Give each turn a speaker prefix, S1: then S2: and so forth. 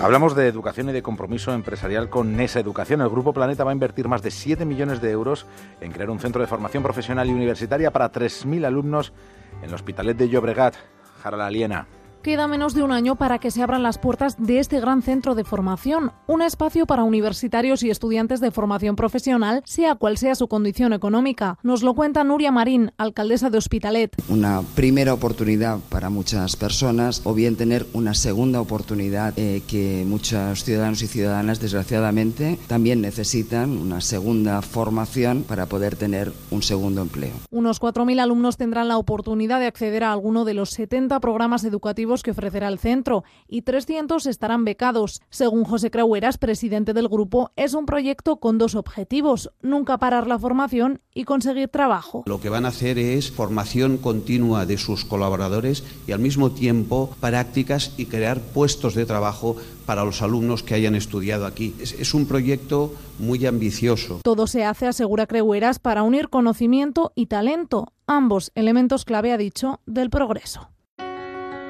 S1: Hablamos de educación y de compromiso empresarial con NESA Educación. El Grupo Planeta va a invertir más de 7 millones de euros en crear un centro de formación profesional y universitaria para 3.000 alumnos en el Hospitalet de Llobregat. Jara la Aliena.
S2: Queda menos de un año para que se abran las puertas de este gran centro de formación, un espacio para universitarios y estudiantes de formación profesional, sea cual sea su condición económica. Nos lo cuenta Nuria Marín, alcaldesa de Hospitalet.
S3: Una primera oportunidad para muchas personas o bien tener una segunda oportunidad eh, que muchos ciudadanos y ciudadanas desgraciadamente también necesitan una segunda formación para poder tener un segundo empleo.
S2: Unos 4.000 alumnos tendrán la oportunidad de acceder a alguno de los 70 programas educativos que ofrecerá el centro y 300 estarán becados. Según José Creueras, presidente del grupo, es un proyecto con dos objetivos, nunca parar la formación y conseguir trabajo.
S4: Lo que van a hacer es formación continua de sus colaboradores y al mismo tiempo prácticas y crear puestos de trabajo para los alumnos que hayan estudiado aquí. Es, es un proyecto muy ambicioso.
S2: Todo se hace, asegura Creueras, para unir conocimiento y talento, ambos elementos clave, ha dicho, del progreso.